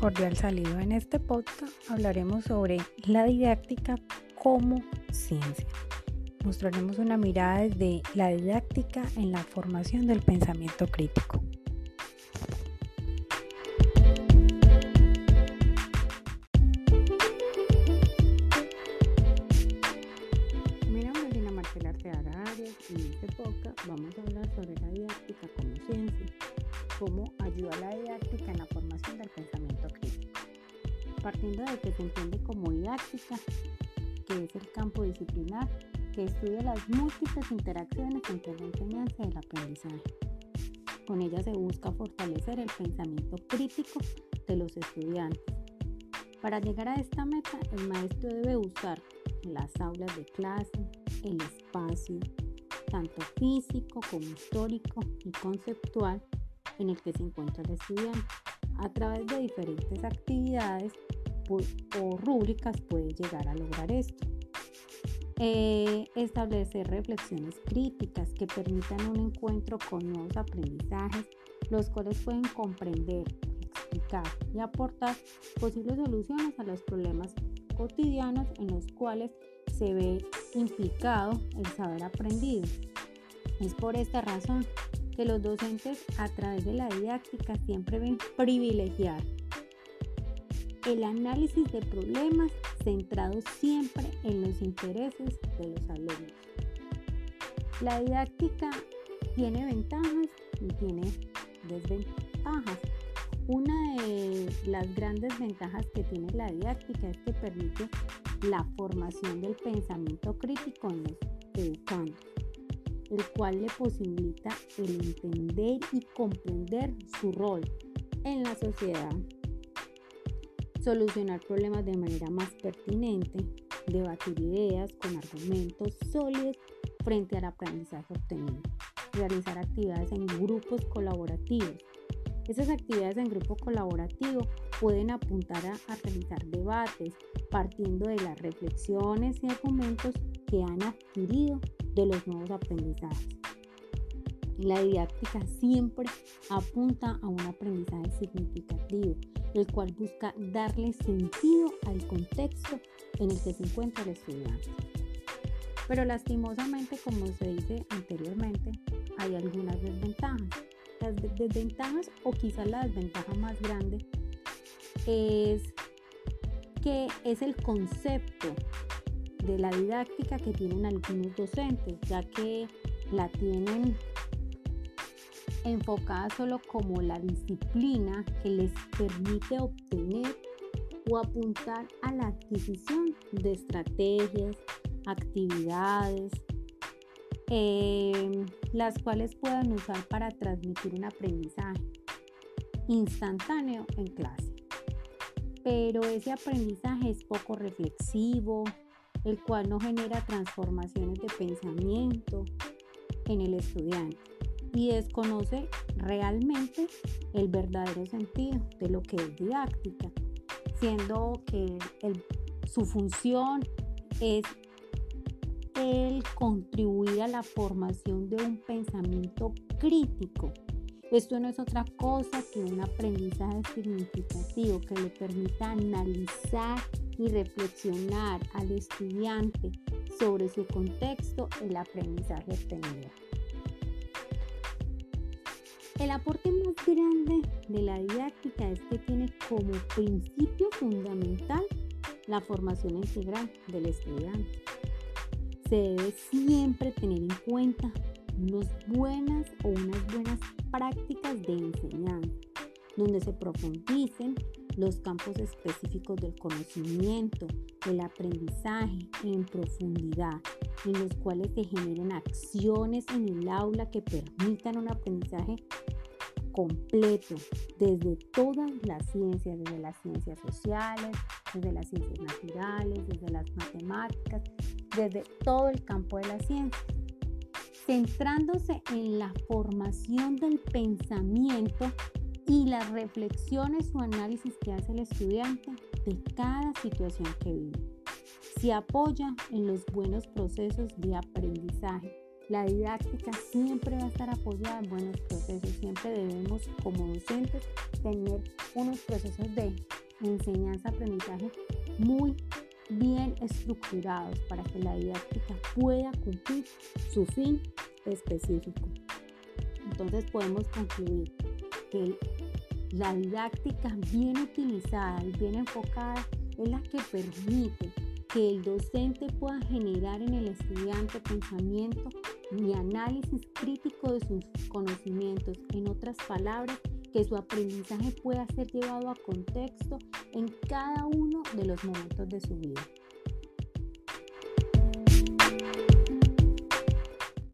cordial saludo. En este podcast hablaremos sobre la didáctica como ciencia. Mostraremos una mirada desde la didáctica en la formación del pensamiento crítico. Mi nombre Marcela Arteaga Arias y en este podcast vamos a ayuda la didáctica en la formación del pensamiento crítico. Partiendo de que se entiende como didáctica, que es el campo disciplinar que estudia las múltiples interacciones entre la enseñanza y el aprendizaje. Con ella se busca fortalecer el pensamiento crítico de los estudiantes. Para llegar a esta meta, el maestro debe usar las aulas de clase, el espacio, tanto físico como histórico y conceptual en el que se encuentra el estudiante. A través de diferentes actividades o rúbricas puede llegar a lograr esto. Eh, establecer reflexiones críticas que permitan un encuentro con nuevos aprendizajes, los cuales pueden comprender, explicar y aportar posibles soluciones a los problemas cotidianos en los cuales se ve implicado el saber aprendido. Es por esta razón que los docentes a través de la didáctica siempre ven privilegiar el análisis de problemas centrado siempre en los intereses de los alumnos. La didáctica tiene ventajas y tiene desventajas. Una de las grandes ventajas que tiene la didáctica es que permite la formación del pensamiento crítico en los educandos, el cual le posibilita el entender y comprender su rol en la sociedad solucionar problemas de manera más pertinente, debatir ideas con argumentos sólidos frente al aprendizaje obtenido, realizar actividades en grupos colaborativos. Esas actividades en grupo colaborativo pueden apuntar a, realizar debates partiendo de las reflexiones y argumentos que han adquirido de los nuevos aprendizajes. La didáctica siempre apunta a un aprendizaje significativo, el cual busca darle sentido al contexto en el que se encuentra el estudiante. Pero lastimosamente, como se dice anteriormente, hay algunas desventajas. Las desventajas o quizás la desventaja más grande es que es el concepto de la didáctica que tienen algunos docentes, ya que la tienen enfocada solo como la disciplina que les permite obtener o apuntar a la adquisición de estrategias, actividades, em, las cuales puedan usar para transmitir un aprendizaje instantáneo en clase. Pero ese aprendizaje es poco reflexivo, el cual no genera transformaciones de pensamiento en el estudiante y desconoce realmente el verdadero sentido de lo que es didáctica, siendo que su función es el contribuir a la formación de un pensamiento crítico. Esto no es otra cosa que un aprendizaje significativo que le permita analizar y reflexionar al estudiante sobre su contexto, el aprendizaje obtenido. El aporte más grande de la didáctica es que tiene como principio fundamental la formación integral del estudiante. Se debe siempre tener en cuenta unas buenas o unas buenas prácticas de enseñanza, donde se profundicen los campos específicos del conocimiento, del aprendizaje en profundidad, en los cuales se generen acciones en el aula que permitan un aprendizaje completo desde todas las ciencias, desde las ciencias sociales, desde las ciencias naturales, desde las matemáticas, desde todo el campo de la ciencia, centrándose en la formación del pensamiento y las reflexiones o análisis que hace el estudiante de cada situación que vive. Se apoya en los buenos procesos de aprendizaje La didáctica siempre va a estar apoyada en buenos procesos. Siempre debemos como docentes tener unos procesos de enseñanza-aprendizaje muy bien estructurados para que la didáctica pueda cumplir su fin específico. Entonces podemos concluir que la didáctica bien utilizada y bien enfocada es la que permite que el docente pueda generar en el estudiante pensamiento y análisis crítico de sus conocimientos. En otras palabras, que su aprendizaje pueda ser llevado a contexto en cada uno de los momentos de su vida.